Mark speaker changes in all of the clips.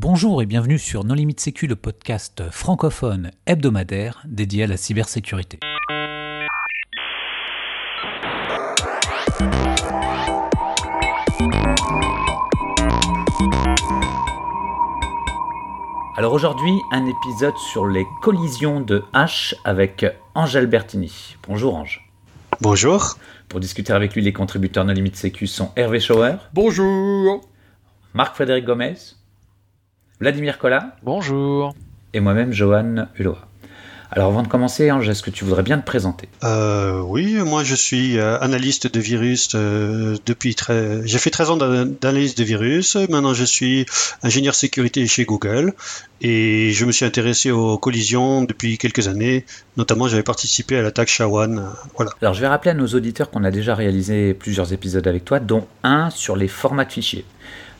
Speaker 1: Bonjour et bienvenue sur Non Limite Sécu, le podcast francophone hebdomadaire dédié à la cybersécurité. Alors aujourd'hui, un épisode sur les collisions de H avec Angèle Bertini. Bonjour Ange.
Speaker 2: Bonjour.
Speaker 1: Pour discuter avec lui, les contributeurs No Limite Sécu sont Hervé Schauer.
Speaker 3: Bonjour.
Speaker 1: Marc-Frédéric Gomez. Vladimir Collin.
Speaker 3: Bonjour.
Speaker 1: Et moi-même, Johan Hulot. Alors avant de commencer, Ange, est-ce que tu voudrais bien te présenter?
Speaker 2: Euh, Oui, moi je suis euh, analyste de virus euh, depuis très... J'ai fait 13 ans d'analyse de virus, maintenant je suis ingénieur sécurité chez Google et je me suis intéressé aux collisions depuis quelques années, notamment j'avais participé à l'attaque Shawan. Voilà.
Speaker 1: Alors je vais rappeler à nos auditeurs qu'on a déjà réalisé plusieurs épisodes avec toi, dont un sur les formats de fichiers.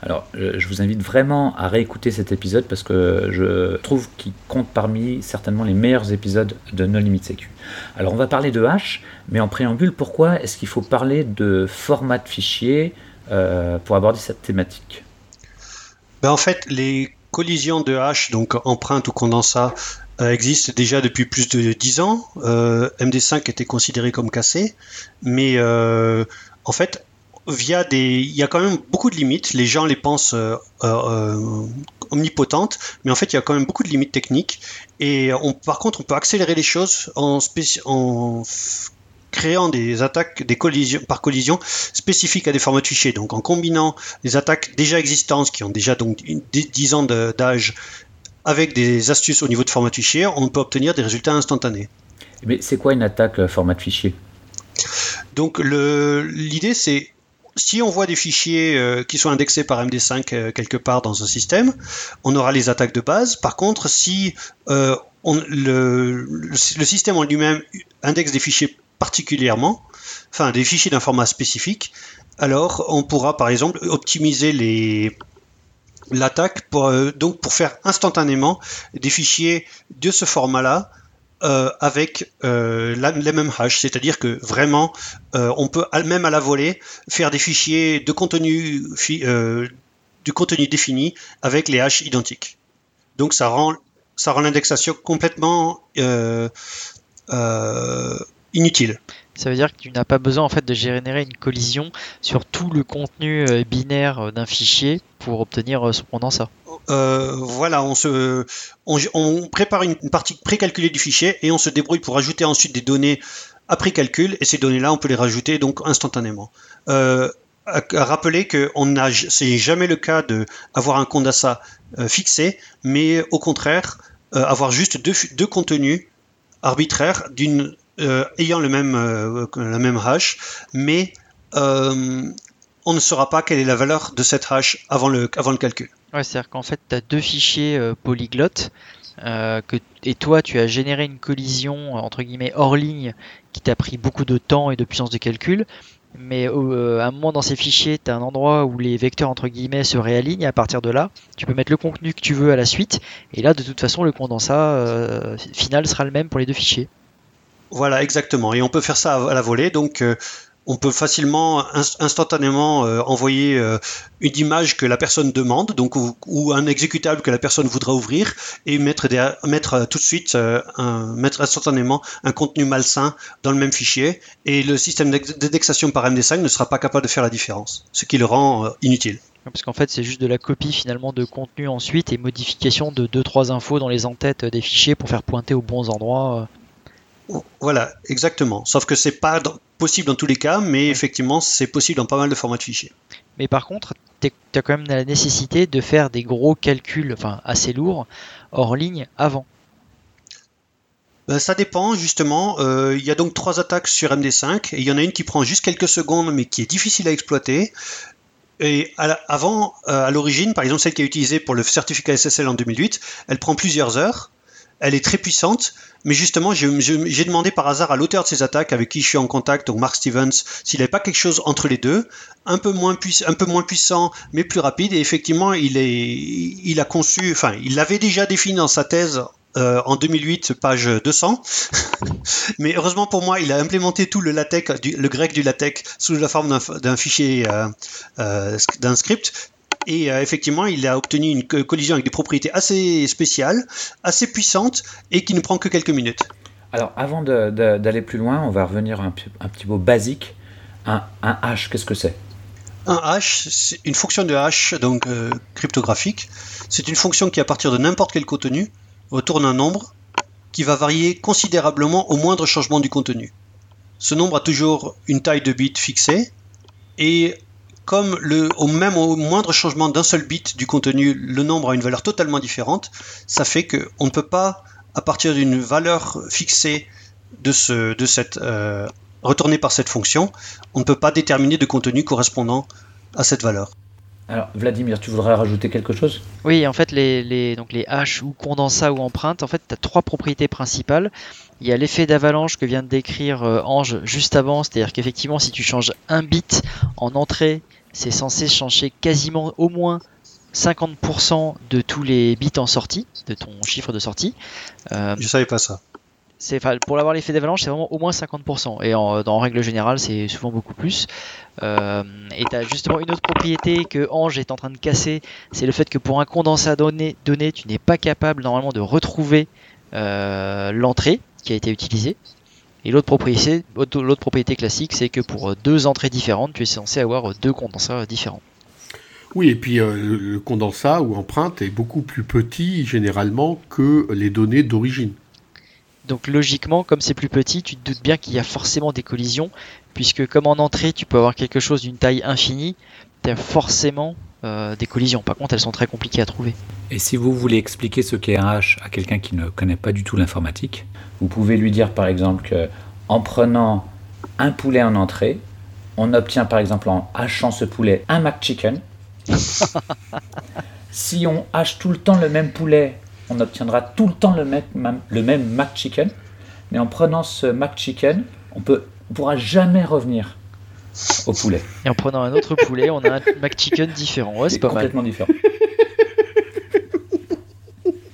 Speaker 1: Alors, je vous invite vraiment à réécouter cet épisode parce que je trouve qu'il compte parmi certainement les meilleurs épisodes de No Limit Sécu. Alors, on va parler de hash, mais en préambule, pourquoi est-ce qu'il faut parler de format de fichier euh, pour aborder cette thématique?
Speaker 2: Ben, En fait, les collisions de hash, donc empreinte ou condensat, euh, existent déjà depuis plus de 10 ans. Euh, MD5 était considéré comme cassé, mais en fait, via des, il y a quand même beaucoup de limites. Les gens les pensent euh, euh, omnipotentes, mais en fait, il y a quand même beaucoup de limites techniques. Et on, par contre, on peut accélérer les choses en, en créant des attaques des collisions, par collision spécifiques à des formats de fichiers. Donc, en combinant des attaques déjà existantes, qui ont déjà donc 10 ans d'âge, avec des astuces au niveau de format de fichier, on peut obtenir des résultats instantanés.
Speaker 1: Mais c'est quoi une attaque euh, format de fichier
Speaker 2: donc l'idée c'est si on voit des fichiers euh, qui sont indexés par MD5 euh, quelque part dans un système, on aura les attaques de base. Par contre, si euh, le, système en lui-même indexe des fichiers particulièrement, enfin des fichiers d'un format spécifique, alors on pourra par exemple optimiser l'attaque pour faire instantanément des fichiers de ce format-là euh, avec euh, les mêmes hashes, c'est-à-dire que vraiment, euh, on peut même à la volée faire des fichiers de contenu, du contenu défini avec les hashes identiques. Donc ça rend, ça rend l'indexation complètement inutile.
Speaker 3: Ça veut dire que tu n'as pas besoin en fait de générer une collision sur tout le contenu binaire d'un fichier pour obtenir son condensat.
Speaker 2: Euh, voilà, on, prépare une, partie précalculée du fichier et on se débrouille pour ajouter ensuite des données après calcul et ces données-là, on peut les rajouter donc instantanément. Euh, rappeler que ce n'est jamais le cas d'avoir un condensat euh, fixé, mais au contraire, avoir juste deux, contenus arbitraires d'une ayant le même, la même hash, mais on ne saura pas quelle est la valeur de cette hash avant le, avant le calcul.
Speaker 3: Ouais, c'est-à-dire qu'en fait, tu as deux fichiers euh, polyglottes. Euh, que, et toi, tu as généré une collision entre guillemets hors ligne qui t'a pris beaucoup de temps et de puissance de calcul. Mais euh, à un moment dans ces fichiers, tu as un endroit où les vecteurs entre guillemets se réalignent. Et à partir de là, tu peux mettre le contenu que tu veux à la suite. Et là, de toute façon, le condensat final sera le même pour les deux fichiers.
Speaker 2: Voilà, exactement. Et on peut faire ça à la volée. Donc, on peut facilement instantanément euh, envoyer euh, une image que la personne demande, donc ou, un exécutable que la personne voudra ouvrir, et mettre, euh, tout de suite, mettre instantanément un contenu malsain dans le même fichier, et le système d'indexation par MD5 ne sera pas capable de faire la différence, ce qui le rend inutile.
Speaker 3: Parce qu'en fait, c'est juste de la copie finalement de contenu ensuite et modification de 2-3 infos dans les entêtes des fichiers pour faire pointer aux bons endroits.
Speaker 2: Voilà, exactement. Sauf que c'est pas possible dans tous les cas, mais effectivement, c'est possible dans pas mal de formats de fichiers.
Speaker 3: Mais par contre, tu as quand même la nécessité de faire des gros calculs, enfin assez lourds, hors ligne avant.
Speaker 2: Ben, ça dépend justement. Euh, il y a donc trois attaques sur MD5 et il y en a une qui prend juste quelques secondes mais qui est difficile à exploiter. Et avant, euh, à l'origine, par exemple celle qui est utilisée pour le certificat SSL en 2008, elle prend plusieurs heures elle est très puissante, mais justement, j'ai demandé par hasard à l'auteur de ces attaques, avec qui je suis en contact, donc Mark Stevens, s'il n'avait pas quelque chose entre les deux, un peu moins, puissant, mais plus rapide. Et effectivement, il a conçu, enfin, il l'avait déjà défini dans sa thèse euh, en 2008, page 200. Mais heureusement pour moi, il a implémenté tout le latex, le grec du latex, sous la forme d'un fichier, euh, euh, d'un script Et euh, effectivement, il a obtenu une collision avec des propriétés assez spéciales, assez puissantes, et qui ne prend que quelques minutes.
Speaker 1: Alors, avant d'aller plus loin, on va revenir un, un petit mot basique. Un, un hash, qu'est-ce que c'est?
Speaker 2: Un hash, c'est une fonction de hash, donc euh, cryptographique. C'est une fonction qui, à partir de n'importe quel contenu, retourne un nombre qui va varier considérablement au moindre changement du contenu. Ce nombre a toujours une taille de bit fixée, et comme le, au même au moindre changement d'un seul bit du contenu, le nombre a une valeur totalement différente, ça fait qu'on ne peut pas, à partir d'une valeur fixée de, ce, de cette, euh, retournée par cette fonction, on ne peut pas déterminer de contenu correspondant à cette valeur.
Speaker 1: Alors, Vladimir, tu voudrais rajouter quelque chose?
Speaker 3: Oui, en fait, les, les, donc les hash ou condensats ou empreintes, en fait, tu as trois propriétés principales. Il y a l'effet d'avalanche que vient de décrire euh, Ange juste avant, c'est-à-dire qu'effectivement, si tu changes un bit en entrée c'est censé changer quasiment au moins 50% de tous les bits en sortie, de ton chiffre de sortie.
Speaker 2: Euh, je savais pas ça.
Speaker 3: C'est, pour avoir l'effet d'avalanche, c'est vraiment au moins 50%. Et en, règle générale, c'est souvent beaucoup plus. Euh, et tu as justement une autre propriété que Ange est en train de casser, c'est le fait que pour un condensat donné, donné tu n'es pas capable normalement de retrouver euh, l'entrée qui a été utilisée. Et l'autre propriété, l'autre propriété classique, c'est que pour deux entrées différentes, tu es censé avoir deux condensats différents.
Speaker 4: Oui, et puis euh, le condensat ou empreinte est beaucoup plus petit généralement que les données d'origine.
Speaker 3: Donc logiquement, comme c'est plus petit, tu te doutes bien qu'il y a forcément des collisions, puisque comme en entrée, tu peux avoir quelque chose d'une taille infinie, tu as forcément euh, des collisions. Par contre, elles sont très compliquées à trouver.
Speaker 1: Et si vous voulez expliquer ce qu'est un hash à quelqu'un qui ne connaît pas du tout l'informatique, vous pouvez lui dire par exemple qu'en prenant un poulet en entrée, on obtient par exemple en hachant ce poulet un McChicken. si on hache tout le temps le même poulet, on obtiendra tout le temps le même, le même McChicken. Mais en prenant ce McChicken, on ne pourra jamais revenir au poulet.
Speaker 3: Et en prenant un autre poulet, on a un McChicken différent. Ouais, c'est pas
Speaker 1: complètement différent.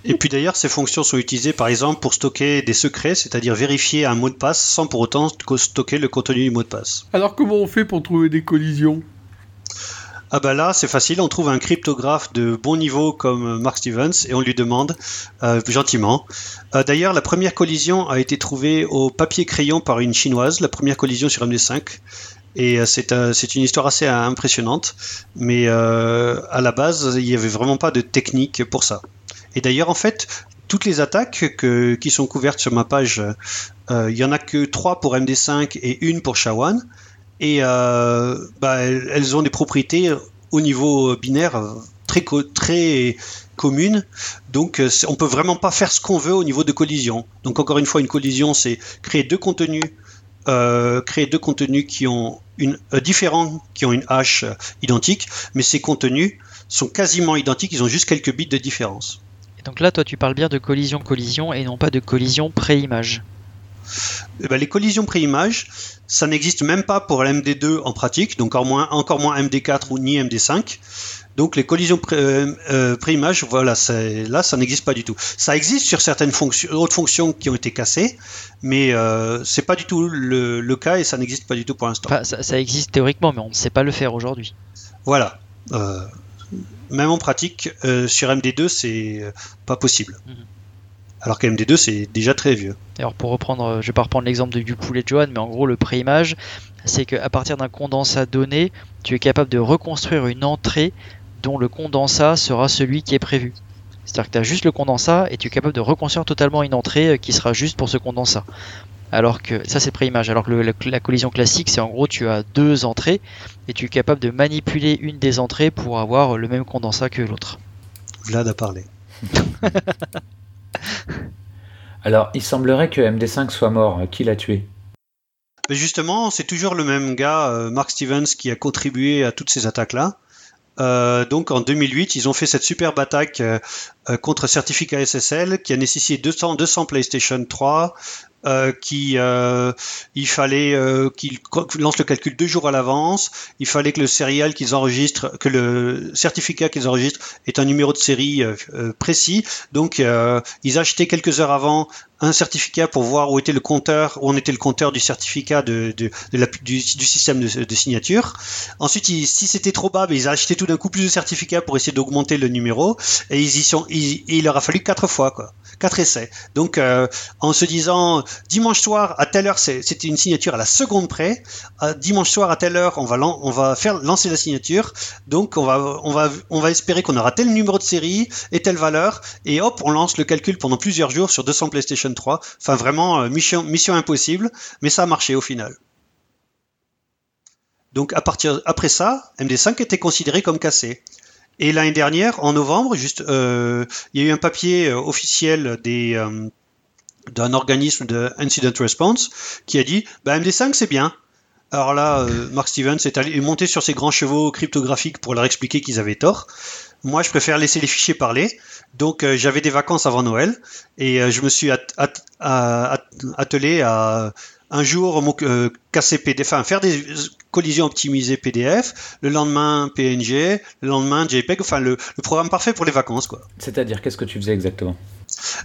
Speaker 2: Et puis d'ailleurs, ces fonctions sont utilisées par exemple pour stocker des secrets, c'est-à-dire vérifier un mot de passe sans pour autant stocker le contenu du mot de passe.
Speaker 4: Alors comment on fait pour trouver des collisions?
Speaker 2: Ah bah là, c'est facile, on trouve un cryptographe de bon niveau comme Mark Stevens et on lui demande euh, gentiment. Euh, d'ailleurs, la première collision a été trouvée au papier crayon par une chinoise, la première collision sur MD5. Et euh, c'est une histoire assez impressionnante, mais à la base, il n'y avait vraiment pas de technique pour ça. Et d'ailleurs, en fait, toutes les attaques qui sont couvertes sur ma page, euh, il y en a que 3 pour MD5 et une pour SHA-1. Et euh, bah, elles, ont des propriétés au niveau binaire très, très communes. Donc euh, on peut vraiment pas faire ce qu'on veut au niveau de collision. Donc encore une fois, une collision, c'est créer deux contenus, créer deux contenus qui ont une différents, qui ont une hache identique, mais ces contenus sont quasiment identiques. Ils ont juste quelques bits de différence.
Speaker 3: Donc là, toi, tu parles bien de collision-collision et non pas de collision pré-image.
Speaker 2: Eh ben, les collisions pré-image, ça n'existe même pas pour l'MD2 en pratique, donc encore moins, encore moins MD4 ou ni MD5. Donc les collisions euh, euh, pré-image, voilà, là, ça n'existe pas du tout. Ça existe sur certaines fonctions, autres fonctions qui ont été cassées, mais euh, c'est pas du tout le, cas et ça n'existe pas du tout pour l'instant.
Speaker 3: ça, ça, existe théoriquement, mais on ne sait pas le faire aujourd'hui.
Speaker 2: Voilà. Euh, même en pratique, euh, sur MD2, c'est euh, pas possible. Mhm. Alors que MD2, c'est déjà très vieux.
Speaker 3: Alors pour reprendre, euh, je vais pas reprendre l'exemple du poulet de Johan, mais en gros, le pré-image, c'est qu'à partir d'un condensat donné, tu es capable de reconstruire une entrée dont le condensat sera celui qui est prévu. C'est-à-dire que tu as juste le condensat et tu es capable de reconstruire totalement une entrée qui sera juste pour ce condensat. Alors que ça c'est pré-image. Alors que la collision classique, c'est en gros tu as deux entrées et tu es capable de manipuler une des entrées pour avoir le même condensat que l'autre.
Speaker 2: Vlad a parlé.
Speaker 1: Alors, il semblerait que MD5 soit mort. Qui l'a tué?
Speaker 2: Mais Justement, c'est toujours le même gars, euh, Mark Stevens, qui a contribué à toutes ces attaques-là. Euh, donc en 2008, ils ont fait cette superbe attaque euh, contre certificat SSL qui a nécessité 200, 200 PlayStation 3, euh, qui euh, il fallait euh, qu'ils lancent le calcul deux jours à l'avance. Il fallait que le serial qu'ils enregistrent, que le certificat qu'ils enregistrent est un numéro de série précis. Donc ils achetaient quelques heures avant un certificat pour voir où était le compteur, où en était le compteur du certificat de, de, du, système de, signature. Ensuite, ils, si c'était trop bas, ben, ils achetaient tout d'un coup plus de certificats pour essayer d'augmenter le numéro. Et ils y sont, il leur a fallu quatre fois, quoi, quatre essais. Donc, euh, en se disant dimanche soir à telle heure, c'était une signature à la seconde près. À dimanche soir à telle heure, on va, faire lancer la signature. Donc, on va, espérer qu'on aura tel numéro de série et telle valeur. Et hop, on lance le calcul pendant plusieurs jours sur 200 PlayStation 3. Enfin, vraiment, euh, mission, impossible, mais ça a marché au final. Donc, après ça, MD5 était considéré comme cassé. Et l'année dernière, en novembre, juste, euh, il y a eu un papier euh, officiel des, d'un organisme de Incident Response qui a dit bah, MD5 c'est bien. Alors là, Mark Stevens est, allé, est monté sur ses grands chevaux cryptographiques pour leur expliquer qu'ils avaient tort. Moi, je préfère laisser les fichiers parler. Donc, euh, j'avais des vacances avant Noël et euh, je me suis attelé à un jour euh, casser PDF, enfin faire des collisions optimisées PDF, le lendemain PNG, le lendemain JPEG, enfin le, programme parfait pour les vacances, quoi.
Speaker 1: C'est-à-dire, qu'est-ce que tu faisais exactement?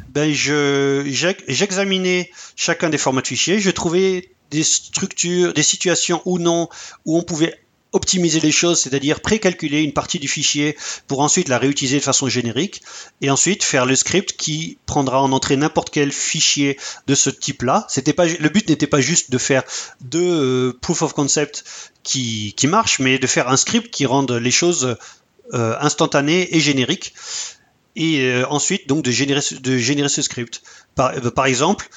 Speaker 2: Ben, je j'examinais chacun des formats de fichiers, je trouvais des structures, des situations ou non où on pouvait optimiser les choses, c'est-à-dire précalculer une partie du fichier pour ensuite la réutiliser de façon générique, et ensuite faire le script qui prendra en entrée n'importe quel fichier de ce type-là. Le but n'était pas juste de faire deux euh, proof of concept qui, marchent, mais de faire un script qui rende les choses euh, instantanées et génériques, et euh, ensuite donc de générer ce script. Par exemple,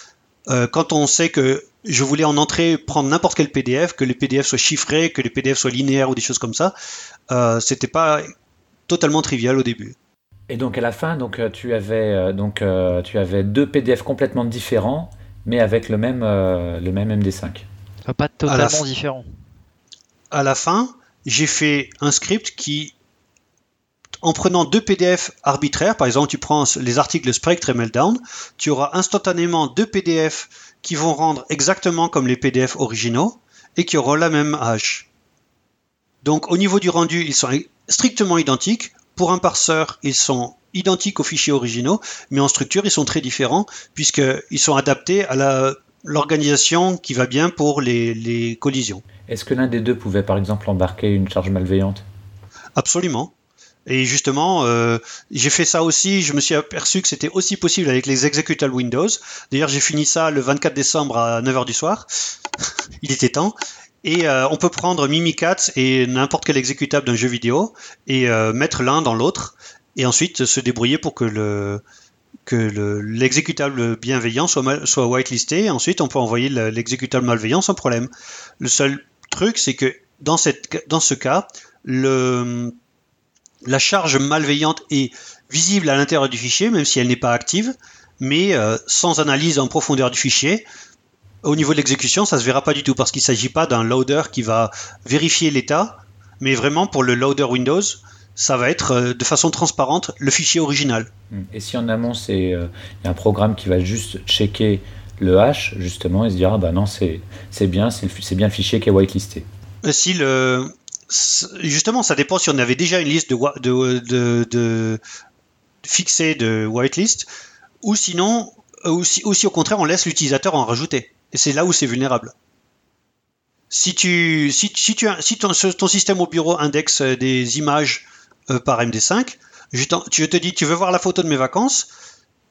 Speaker 2: quand on sait que je voulais en entrée prendre n'importe quel PDF, que les PDF soient chiffrés, que les PDF soient linéaires ou des choses comme ça. Euh, C'était pas totalement trivial au début.
Speaker 1: Et donc à la fin, donc euh, tu avais euh, donc euh, tu avais deux PDF complètement différents, mais avec le même le même MD5.
Speaker 3: Pas totalement différent.
Speaker 2: À la fin, j'ai fait un script qui en prenant deux PDF arbitraires, par exemple tu prends les articles Spectre et Meltdown, tu auras instantanément deux PDF qui vont rendre exactement comme les PDF originaux et qui auront la même hash. Donc au niveau du rendu, ils sont strictement identiques. Pour un parseur, ils sont identiques aux fichiers originaux, mais en structure, ils sont très différents puisqu'ils sont adaptés à l'organisation qui va bien pour les, les collisions.
Speaker 1: Est-ce que l'un des deux pouvait par exemple embarquer une charge malveillante?
Speaker 2: Absolument. Et justement, euh, j'ai fait ça aussi. Je me suis aperçu que c'était aussi possible avec les executables Windows. D'ailleurs, j'ai fini ça le 24 décembre à 9h du soir. Il était temps. Et euh, on peut prendre Mimikatz et n'importe quel exécutable d'un jeu vidéo et euh, mettre l'un dans l'autre et ensuite se débrouiller pour que le que l'exécutable bienveillant soit, soit whitelisté. Et ensuite, on peut envoyer l'exécutable malveillant sans problème. Le seul truc, c'est que dans, cette, dans ce cas, le, la charge malveillante est visible à l'intérieur du fichier, même si elle n'est pas active, mais euh, sans analyse en profondeur du fichier, au niveau de l'exécution, ça ne se verra pas du tout, parce qu'il ne s'agit pas d'un loader qui va vérifier l'état, mais vraiment pour le loader Windows, ça va être euh, de façon transparente le fichier original.
Speaker 1: Et si en amont, c'est euh, un programme qui va juste checker le hash, justement, et se dira, bah non, c'est bien, c'est bien le fichier qui est whitelisté.
Speaker 2: Si le, justement, ça dépend si on avait déjà une liste de, de, fixée de whitelist, ou sinon, ou si, au contraire on laisse l'utilisateur en rajouter. Et c'est là où c'est vulnérable. Si tu, si, si tu, si ton, système au bureau indexe des images euh, par MD5, je, je, te dis, tu veux voir la photo de mes vacances,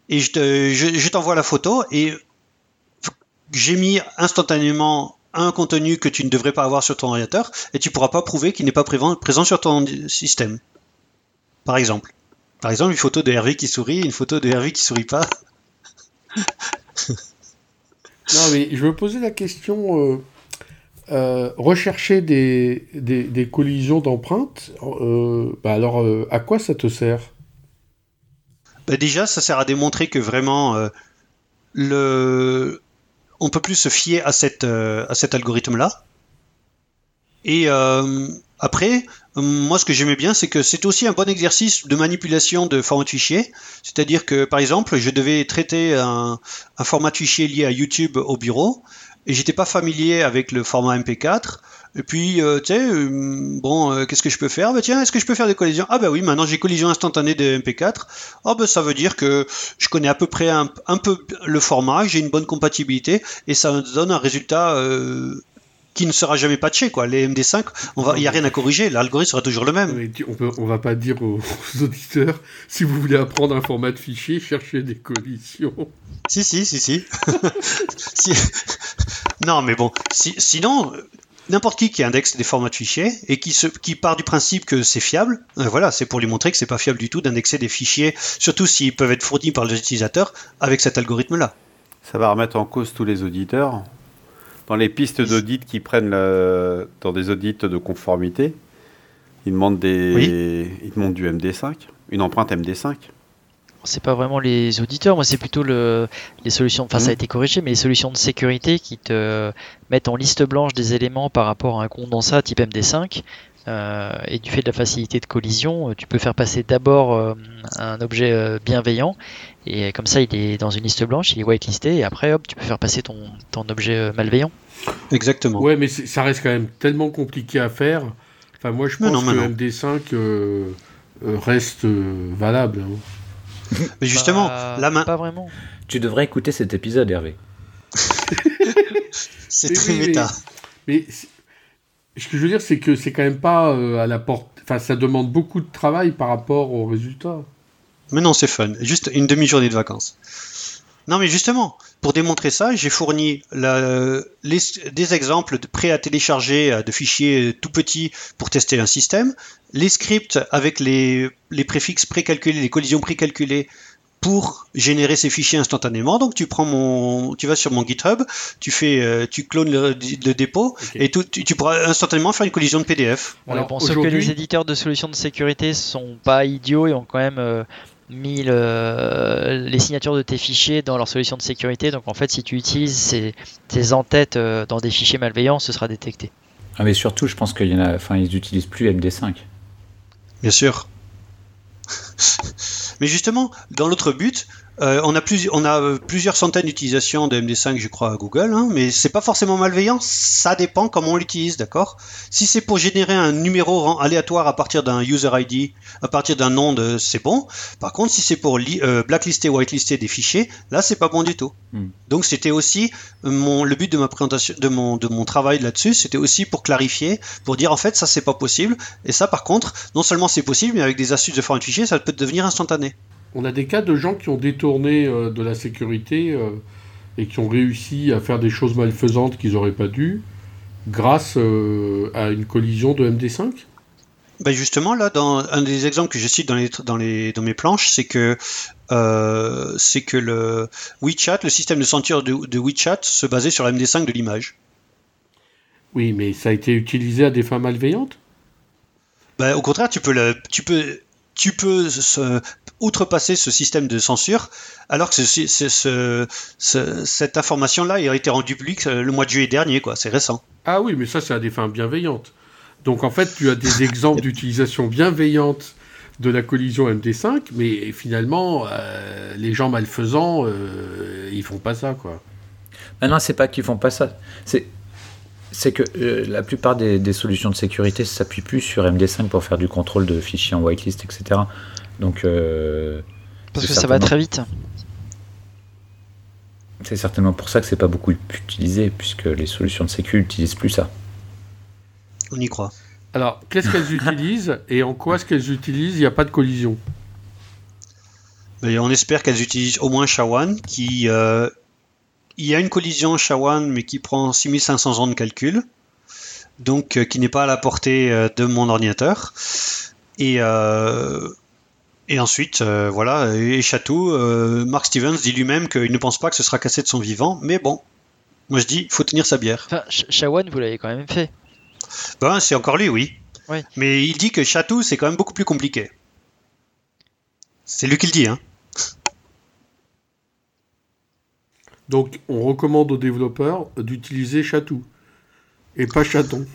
Speaker 2: et je t'envoie la photo, et j'ai mis instantanément un contenu que tu ne devrais pas avoir sur ton ordinateur et tu pourras pas prouver qu'il n'est pas présent sur ton système. Par exemple. Par exemple, une photo de Hervé qui sourit, une photo de Hervé qui sourit pas.
Speaker 4: non, mais je me posais la question euh, euh, rechercher des, des, collisions d'empreintes, euh, bah alors à quoi ça te sert?
Speaker 2: Bah Déjà, ça sert à démontrer que vraiment le on peut plus se fier à, euh, cet algorithme-là. Et euh, après, moi, ce que j'aimais bien, c'est que c'est aussi un bon exercice de manipulation de format de fichier. C'est-à-dire que, par exemple, je devais traiter un format de fichier lié à YouTube au bureau et j'étais pas familier avec le format MP4. Et puis, euh, tu sais, euh, bon, euh, qu'est-ce que je peux faire? Bah tiens, est-ce que je peux faire des collisions? Ah bah oui, maintenant j'ai collision instantanée de MP4. Ah bah ça veut dire que je connais à peu près un, peu le format, j'ai une bonne compatibilité, et ça donne un résultat qui ne sera jamais patché quoi. Les MD5, il n'y a rien à corriger, l'algorithme sera toujours le même.
Speaker 4: on peut, on va pas dire aux, auditeurs si vous voulez apprendre un format de fichier, cherchez des collisions.
Speaker 2: Si si si si. Non mais bon, sinon n'importe qui qui indexe des formats de fichiers et qui, se, qui part du principe que c'est fiable, euh, voilà, c'est pour lui montrer que c'est pas fiable du tout d'indexer des fichiers, surtout s'ils peuvent être fournis par les utilisateurs avec cet algorithme-là.
Speaker 5: Ça va remettre en cause tous les auditeurs. Dans les pistes d'audit qui prennent dans des audits de conformité, ils demandent, des... ils demandent du MD5, une empreinte MD5
Speaker 3: c'est pas vraiment les auditeurs, moi c'est plutôt le, les solutions, enfin ça a mmh. été corrigé, mais les solutions de sécurité qui te mettent en liste blanche des éléments par rapport à un condensat type MD5. Euh, et du fait de la facilité de collision, euh, tu peux faire passer d'abord euh, un objet bienveillant, et comme ça il est dans une liste blanche, il est whitelisté, et après hop, tu peux faire passer ton, ton objet malveillant.
Speaker 2: Exactement.
Speaker 4: Ouais, mais ça reste quand même tellement compliqué à faire. Enfin, moi je pense que MD5 reste valable. Hein.
Speaker 2: Mais justement, la
Speaker 3: là
Speaker 2: main.
Speaker 3: Pas vraiment.
Speaker 1: Tu devrais écouter cet épisode, Hervé.
Speaker 2: c'est très méta.
Speaker 4: Mais, ce que je veux dire, c'est que c'est quand même pas euh, à la porte. Enfin, ça demande beaucoup de travail par rapport aux résultats.
Speaker 2: Mais non, c'est fun. Juste une demi-journée de vacances. Non, mais justement, pour démontrer ça, j'ai fourni des exemples de prêts à télécharger euh, de fichiers tout petits pour tester un système, les scripts avec les, les préfixes précalculés, les collisions précalculées pour générer ces fichiers instantanément. Donc tu prends mon, tu vas sur mon GitHub, tu fais, euh, tu clones le, dépôt et tout, tu, pourras instantanément faire une collision de PDF.
Speaker 3: Alors, sauf que les éditeurs de solutions de sécurité sont pas idiots et ont quand même euh, mis les signatures de tes fichiers dans leur solution de sécurité. Donc en fait, si tu utilises ces, tes entêtes euh, dans des fichiers malveillants, ce sera détecté.
Speaker 1: Ah mais surtout, je pense qu'il y en a, enfin, ils n'utilisent plus MD5.
Speaker 2: Bien sûr. Mais justement, dans l'autre but, euh, on, a on, a euh, plusieurs centaines d'utilisations de MD5, je crois, à Google, hein, mais c'est pas forcément malveillant. Ça dépend comment on l'utilise, d'accord? Si c'est pour générer un numéro aléatoire à partir d'un user ID, à partir d'un nom, de, c'est bon. Par contre, si c'est pour euh, blacklister, whitelister des fichiers, là, c'est pas bon du tout. Hmm. Donc, c'était aussi mon, le but de ma présentation, de mon, de mon travail là-dessus, c'était aussi pour clarifier, pour dire en fait, ça, c'est pas possible. Et ça, par contre, non seulement c'est possible, mais avec des astuces de format de fichier, ça peut devenir instantané
Speaker 4: on a des cas de gens qui ont détourné euh, de la sécurité euh, et qui ont réussi à faire des choses malfaisantes qu'ils n'auraient pas dû grâce euh, à une collision de MD5
Speaker 2: ben justement, là, dans un des exemples que je cite dans, les, dans, les, dans mes planches, c'est que, c'est que le WeChat, le système de ceinture de, WeChat, se basait sur la MD5 de l'image.
Speaker 4: Oui, mais ça a été utilisé à des fins malveillantes?
Speaker 2: Ben, Au contraire, tu peux, le, tu peux tu peux outrepasser ce système de censure, alors que cette information-là a été rendue publique euh, le mois de juillet dernier, quoi. C'est récent.
Speaker 4: Ah oui, mais ça, c'est à des fins bienveillantes. Donc en fait, tu as des exemples d'utilisation bienveillante de la collision MD5, mais finalement, euh, les gens malfaisants, euh, ils font pas ça, quoi.
Speaker 1: non, c'est pas qu'ils font pas ça. C'est c'est que euh, la plupart des, solutions de sécurité s'appuient plus sur MD5 pour faire du contrôle de fichiers en whitelist, etc. Donc, euh,
Speaker 3: Parce que ça va très vite.
Speaker 1: C'est certainement pour ça que c'est pas beaucoup utilisé, puisque les solutions de sécu n'utilisent plus ça.
Speaker 2: On y croit.
Speaker 4: Alors, qu'est-ce qu'elles utilisent et en quoi est-ce qu'elles utilisent? Il n'y a pas de collision.
Speaker 2: Mais on espère qu'elles utilisent au moins SHA-1, qui euh, il y a une collision SHA-1, mais qui prend 6500 ans de calcul, donc euh, qui n'est pas à la portée euh, de mon ordinateur. Et, euh, et ensuite, voilà, et Chatou, Mark Stevens dit lui-même qu'il ne pense pas que ce sera cassé de son vivant, mais bon, moi je dis, il faut tenir sa bière.
Speaker 3: Enfin, SHA-1, vous l'avez quand même fait.
Speaker 2: Ben, c'est encore lui, oui. Mais il dit que Chatou, c'est quand même beaucoup plus compliqué. C'est lui qui le dit, hein.
Speaker 4: Donc on recommande aux développeurs d'utiliser Chatou et pas Chaton.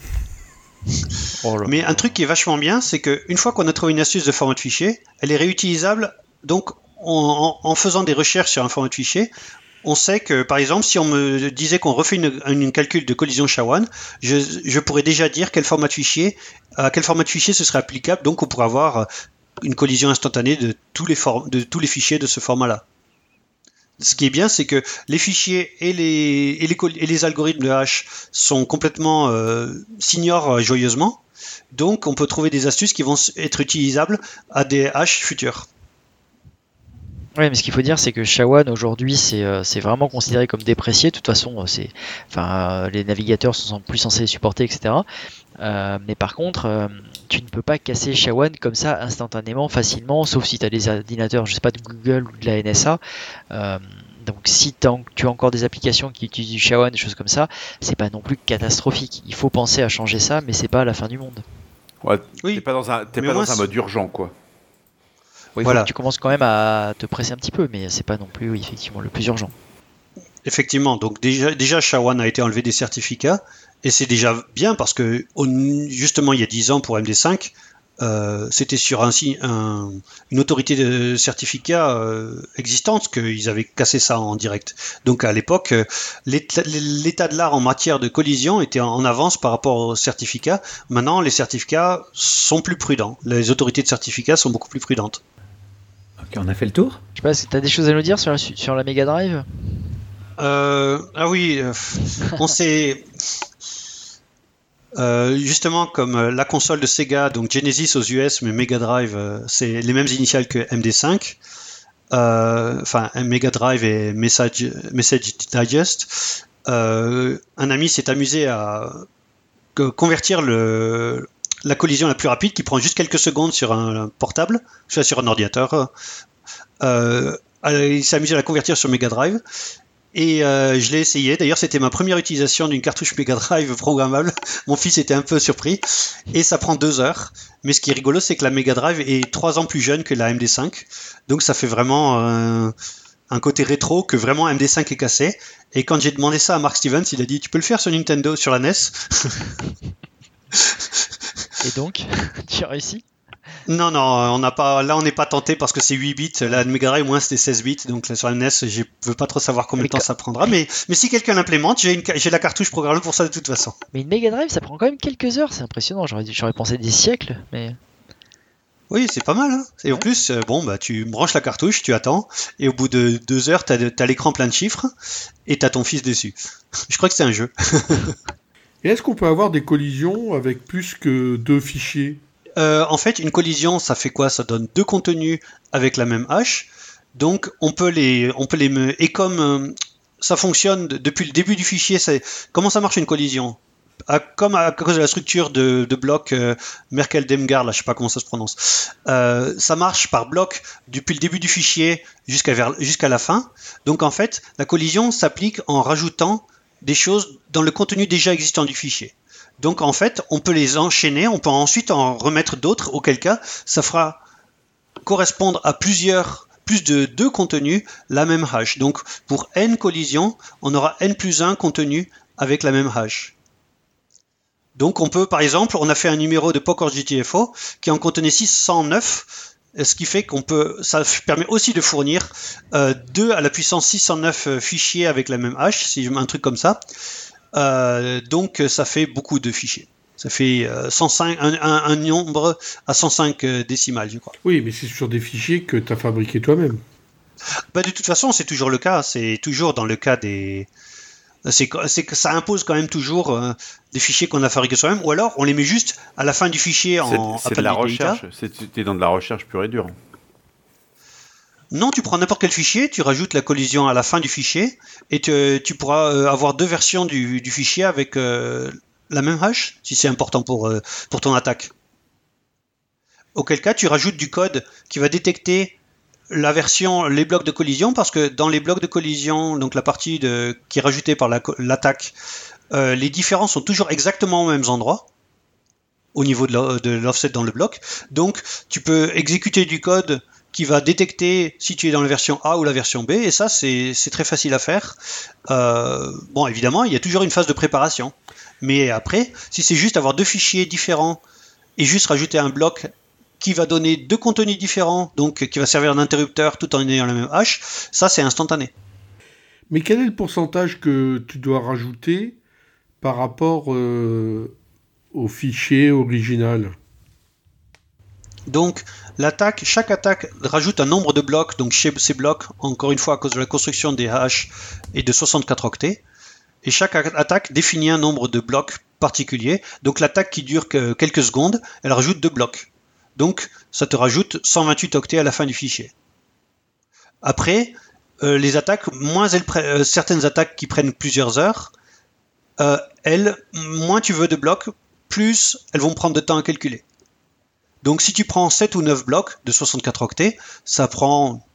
Speaker 2: Mais un truc qui est vachement bien, c'est qu'une fois qu'on a trouvé une astuce de format de fichier, elle est réutilisable. Donc, en, faisant des recherches sur un format de fichier, on sait que, par exemple, si on me disait qu'on refait une, calcul de collision SHA-1, je, je pourrais déjà dire quel format de fichier, à quel format de fichier ce serait applicable. Donc, on pourrait avoir une collision instantanée de tous les, de tous les fichiers de ce format-là. Ce qui est bien, c'est que les fichiers et les, algorithmes de hash sont complètement euh, s'ignorent joyeusement. Donc, on peut trouver des astuces qui vont être utilisables à des hash futurs.
Speaker 3: Ouais, mais ce qu'il faut dire, c'est que Shawan aujourd'hui, c'est euh, vraiment considéré comme déprécié. De toute façon, euh, euh, les navigateurs sont plus censés les supporter, etc. Mais par contre, tu ne peux pas casser Shawan comme ça instantanément, facilement, sauf si tu as des ordinateurs, je sais pas, de Google ou de la NSA. Donc, si tu as encore des applications qui utilisent du Shawan, des choses comme ça, c'est pas non plus catastrophique. Il faut penser à changer ça, mais c'est pas la fin du monde.
Speaker 5: Ouais,
Speaker 2: Oui.
Speaker 5: T'es pas dans un, pas dans un mode urgent, quoi.
Speaker 3: Oui,
Speaker 2: Voilà.
Speaker 3: tu commences quand même à te presser un petit peu, mais c'est pas non plus, oui, effectivement, le plus urgent.
Speaker 2: Effectivement, donc déjà, déjà SHA-1 a été enlevé des certificats, et c'est déjà bien parce que justement il y a 10 ans pour MD5, euh, c'était sur un, si- un- une autorité de certificat euh, existante qu'ils avaient cassé ça en direct. Donc à l'époque, euh, l'état de l'art en matière de collision était en avance par rapport aux certificats. Maintenant, les certificats sont plus prudents. Les autorités de certificat sont beaucoup plus prudentes.
Speaker 1: Ok, on a fait le tour
Speaker 3: Je sais pas, si t'as des choses à nous dire sur la, su- sur la Mega Drive?
Speaker 2: Euh, ah oui, euh, on s'est euh, justement comme euh, la console de Sega, donc Genesis aux US, mais Mega Drive, euh, c'est les mêmes initiales que MD5. Euh, Enfin, Mega Drive et Message, Digest. Un ami s'est amusé à co- convertir la collision la plus rapide, qui prend juste quelques secondes sur un portable, sur un ordinateur. Il s'est amusé à la convertir sur Mega Drive. Et euh, je l'ai essayé. D'ailleurs, c'était ma première utilisation d'une cartouche Mega Drive programmable. Mon fils était un peu surpris. Et ça prend deux heures. Mais ce qui est rigolo, c'est que la Mega Drive est trois ans plus jeune que la MD5. Donc ça fait vraiment euh, un côté rétro que vraiment MD5 est cassé. Et quand j'ai demandé ça à Mark Stevens, il a dit Tu peux le faire sur Nintendo, sur la NES
Speaker 3: Et donc, tu as réussi?
Speaker 2: Non, non, on n'a pas. Là, on n'est pas tenté parce que c'est 8 bits. La Mega Drive, moins c'était 16 bits. Donc sur la NES, je veux pas trop savoir combien de temps ça prendra. Mais, mais si quelqu'un l'implémente, j'ai une ca- j'ai la cartouche programmable pour ça de toute façon.
Speaker 3: Mais une Mega Drive, ça prend quand même quelques heures, c'est impressionnant. J'aurais j'aurais pensé des siècles, mais.
Speaker 2: Oui, c'est pas mal. Hein et en plus, euh, bon, bah, tu branches la cartouche, tu attends, et au bout de deux heures, t'as as, l'écran plein de chiffres, et t'as ton fils dessus. Je crois que c'est un jeu.
Speaker 4: Et est-ce qu'on peut avoir des collisions avec plus que deux fichiers?
Speaker 2: Euh, en fait, une collision, ça fait quoi? Ça donne deux contenus avec la même hache. Donc, on peut les, on peut les, et comme euh, ça fonctionne de- depuis le début du fichier, c'est comment ça marche une collision? À- Comme à cause de la structure de, de bloc euh, Merkel-Demgar, là, je sais pas comment ça se prononce. Ça marche par bloc depuis le début du fichier jusqu'à la fin. Donc, en fait, la collision s'applique en rajoutant des choses dans le contenu déjà existant du fichier. Donc en fait, on peut les enchaîner, on peut ensuite en remettre d'autres, auquel cas ça fera correspondre à plusieurs, plus de deux contenus la même hash. Donc pour n collisions, on aura n plus 1 contenu avec la même hash. Donc on peut, par exemple, on a fait un numéro de Poker GTFO qui en contenait 609, ce qui fait qu'on peut, ça permet aussi de fournir euh, 2 à la puissance 609 euh, fichiers avec la même hash, si un truc comme ça. Euh, donc ça fait beaucoup de fichiers. Ça fait euh, 105, un, un- un nombre à 105 euh, décimales, je crois.
Speaker 4: Oui, mais c'est sur des fichiers que tu as fabriqués toi-même.
Speaker 2: Bah, de toute façon, c'est toujours le cas. C'est toujours dans le cas des. C'est que ça impose quand même toujours euh, des fichiers qu'on a fabriqués soi-même, ou alors on les met juste à la fin du fichier en
Speaker 5: C'est de la recherche. T'es dans de la recherche pure et dure.
Speaker 2: Non, tu prends n'importe quel fichier, tu rajoutes la collision à la fin du fichier, et tu, pourras euh, avoir deux versions du, fichier avec euh, la même hash, si c'est important pour, euh, pour ton attaque. Auquel cas, tu rajoutes du code qui va détecter la version, les blocs de collision, parce que dans les blocs de collision, donc la partie qui est rajoutée par l'attaque, les différents sont toujours exactement aux mêmes endroits au niveau de l'offset dans le bloc. Donc, tu peux exécuter du code qui va détecter si tu es dans la version A ou la version B, et ça, c'est très facile à faire. Euh, bon, évidemment, il y a toujours une phase de préparation. Mais après, si c'est juste avoir deux fichiers différents et juste rajouter un bloc qui va donner deux contenus différents, donc qui va servir d'interrupteur tout en ayant la même hache, ça c'est instantané.
Speaker 4: Mais quel est le pourcentage que tu dois rajouter par rapport euh, au fichier original?
Speaker 2: Donc chaque attaque rajoute un nombre de blocs, donc chez ces blocs, encore une fois à cause de la construction des haches, est de 64 octets. Et chaque attaque définit un nombre de blocs particulier. Donc l'attaque qui dure que quelques secondes, elle rajoute deux blocs. Donc ça te rajoute 128 octets à la fin du fichier. Après, euh, les attaques, euh, certaines attaques qui prennent plusieurs heures, euh, elles, moins tu veux de blocs, plus elles vont prendre de temps à calculer. Donc si tu prends 7 ou 9 blocs de 64 octets, ça prend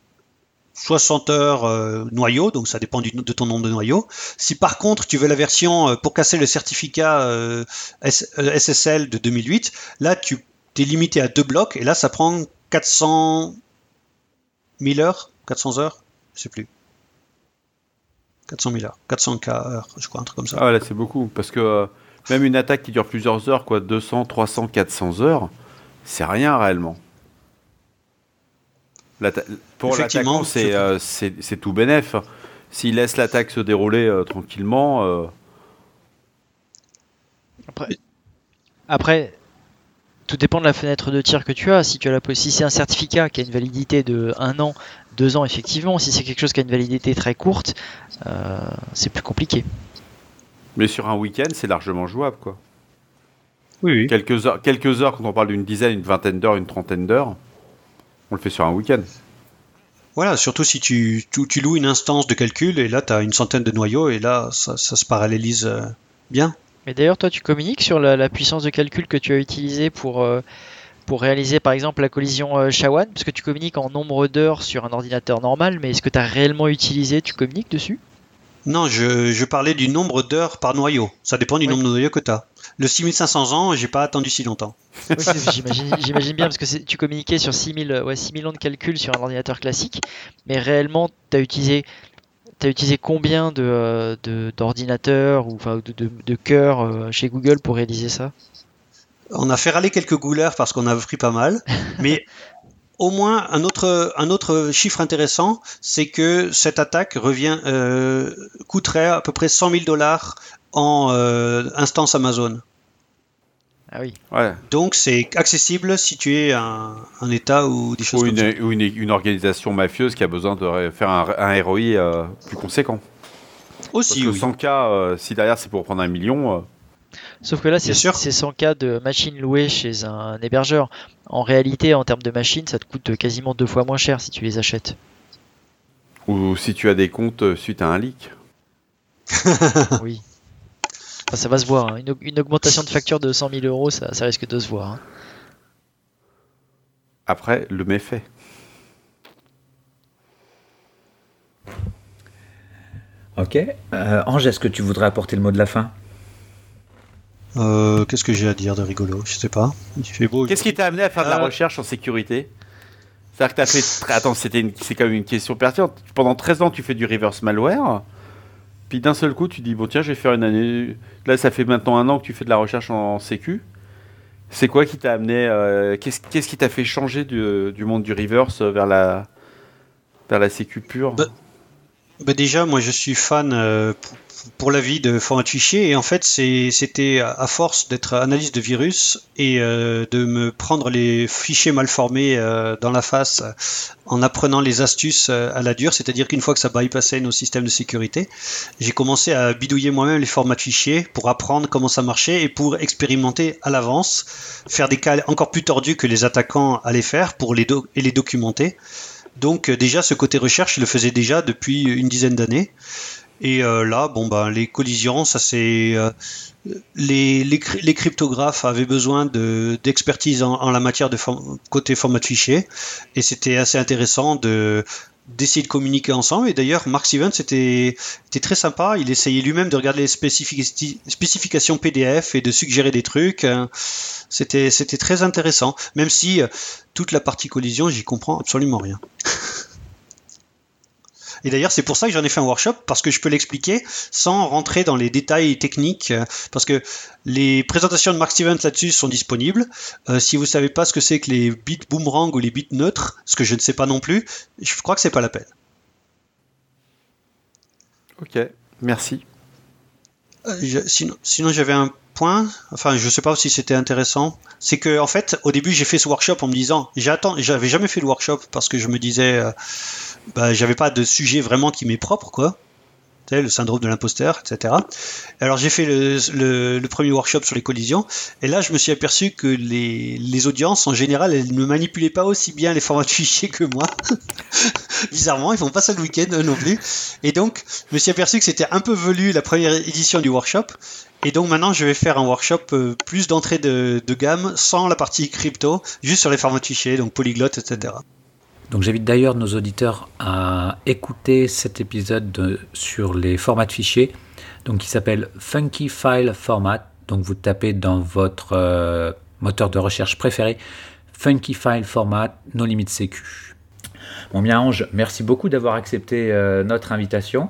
Speaker 2: 60 heures noyaux, donc ça dépend de ton nombre de noyaux. Si par contre tu veux la version pour casser le certificat SSL de 2008, là tu es limité à 2 blocs et là ça prend 400 000 heures, 400 heures je sais plus. 400 000 heures, 400 K heures, je crois, un truc comme ça.
Speaker 5: Ah là c'est beaucoup, parce que euh, même une attaque qui dure plusieurs heures, quoi, 200, 300, 400 heures, c'est rien réellement. pour l'attaquant, euh, c'est tout bénef. S'il laisse l'attaque se dérouler euh, tranquillement.
Speaker 3: Après, après, tout dépend de la fenêtre de tir que tu as. Si tu as la si c'est un certificat qui a une validité de 1 an deux ans, effectivement. Si c'est quelque chose qui a une validité très courte, euh, c'est plus compliqué.
Speaker 5: Mais sur un week-end, c'est largement jouable, quoi.
Speaker 2: Oui, oui.
Speaker 5: Quelques heures, quelques heures quand on parle d'une dizaine, une vingtaine d'heures, une trentaine d'heures, on le fait sur un week-end.
Speaker 2: Voilà, surtout si tu, tu, loues une instance de calcul et là tu as une centaine de noyaux et là ça, se parallélise euh, bien.
Speaker 3: Mais d'ailleurs, toi tu communiques sur la, puissance de calcul que tu as utilisée pour, euh, pour réaliser par exemple la collision euh, Shawan? Parce que tu communiques en nombre d'heures sur un ordinateur normal, mais est-ce que tu as réellement utilisé, tu communiques dessus?
Speaker 2: Non, je, parlais du nombre d'heures par noyau. Ça dépend du nombre de noyaux que tu as. Le 6500 ans, j'ai pas attendu si longtemps.
Speaker 3: J'imagine bien, parce que tu communiquais sur 6000, ouais, 6000 ans de calcul sur un ordinateur classique, mais réellement, tu as utilisé as utilisé combien d'ordinateurs de, d'ordinateurs ou enfin, de, de, de cœurs euh, chez Google pour réaliser ça?
Speaker 2: On a fait râler quelques gouleurs parce qu'on a pris pas mal, mais au moins un autre, un autre chiffre intéressant, c'est que cette attaque revient euh, coûterait à peu près 100 000 dollars en euh, instance Amazon.
Speaker 3: Ah oui.
Speaker 5: Ouais.
Speaker 2: Donc c'est accessible si tu es un, État ou des choses
Speaker 5: ou
Speaker 2: comme
Speaker 5: une,
Speaker 2: ça.
Speaker 5: Ou une, organisation mafieuse qui a besoin de faire un, un ROI euh, plus conséquent.
Speaker 2: Aussi,
Speaker 5: Parce que 100 k si derrière c'est pour prendre un million.
Speaker 3: Sauf que là, c'est 100 cas de machine louée chez un hébergeur. En réalité, en termes de machines, ça te coûte quasiment deux fois moins cher si tu les achètes.
Speaker 5: Ou si tu as des comptes suite à un leak.
Speaker 3: oui. ça va se voir. Hein. Une, augmentation de facture de 100 000 euros, ça, risque de se voir. Hein.
Speaker 5: Après, le méfait.
Speaker 1: Ok. Euh, Ange, est-ce que tu voudrais apporter le mot de la fin?
Speaker 2: Euh, qu'est-ce que j'ai à dire de rigolo? Je sais pas.
Speaker 5: Qu'est-ce qui t'a amené à faire de la euh, recherche en sécurité? C'est-à-dire que tu fait. Attends, c'était c'est quand même une question pertinente. Pendant 13 ans, tu fais du reverse malware. Puis d'un seul coup, tu dis bon, tiens, je vais faire une année. Là, ça fait maintenant un an que tu fais de la recherche en, sécu. C'est quoi qui t'a amené euh, Qu'est-ce qui t'a fait changer du, monde du reverse vers la, vers la sécu pure?
Speaker 2: Bah, bah Déjà, moi, je suis fan pour la vie de format fichier et en fait c'était à force d'être analyste de virus et euh, de me prendre les fichiers mal formés euh, dans la face en apprenant les astuces euh, à la dure, c'est-à-dire qu'une fois que ça bypassait nos systèmes de sécurité, j'ai commencé à bidouiller moi-même les formats de fichiers pour apprendre comment ça marchait et pour expérimenter à l'avance, faire des cas encore plus tordus que les attaquants allaient faire pour les et les documenter. Donc déjà ce côté recherche, je le faisais déjà depuis une dizaine d'années. Et euh, là, bon ben les collisions, ça c'est euh, les, les, cryptographes avaient besoin de d'expertise en, la matière de côté format de fichier, et c'était assez intéressant de d'essayer de communiquer ensemble. Et d'ailleurs, Mark Stevens était, était très sympa. Il essayait lui-même de regarder les spécifications PDF et de suggérer des trucs. C'était, c'était très intéressant. Même si euh, toute la partie collision, j'y comprends absolument rien. Et d'ailleurs, c'est pour ça que j'en ai fait un workshop, parce que je peux l'expliquer sans rentrer dans les détails techniques, euh, parce que les présentations de Mark Stevens là-dessus sont disponibles. Euh, si vous savez pas ce que c'est que les bits boomerang ou les bits neutres, ce que je ne sais pas non plus, je crois que c'est pas la peine.
Speaker 5: Ok, merci.
Speaker 2: Euh, sinon, j'avais un point, enfin je sais pas si c'était intéressant, c'est que en fait au début j'ai fait ce workshop en me disant j'attends, j'avais jamais fait le workshop parce que je me disais euh, bah, j'avais pas de sujet vraiment qui m'est propre quoi le syndrome de l'imposteur, etc. Alors j'ai fait le, premier workshop sur les collisions, et là je me suis aperçu que les, audiences en général elles ne manipulaient pas aussi bien les formats de fichiers que moi. Bizarrement, ils font pas ça le week-end non plus. Et donc je me suis aperçu que c'était un peu velu la première édition du workshop, et donc maintenant, je vais faire un workshop euh, plus d'entrée de, de, gamme sans la partie crypto, juste sur les formats de fichiers, donc polyglotte, etc.
Speaker 1: Donc j'invite d'ailleurs nos auditeurs à écouter cet épisode sur les formats de fichiers, donc qui s'appelle Funky File Format. Donc vous tapez dans votre euh, moteur de recherche préféré Funky File Format, No Limit Sécu. Bon bien Ange, merci beaucoup d'avoir accepté euh, notre invitation.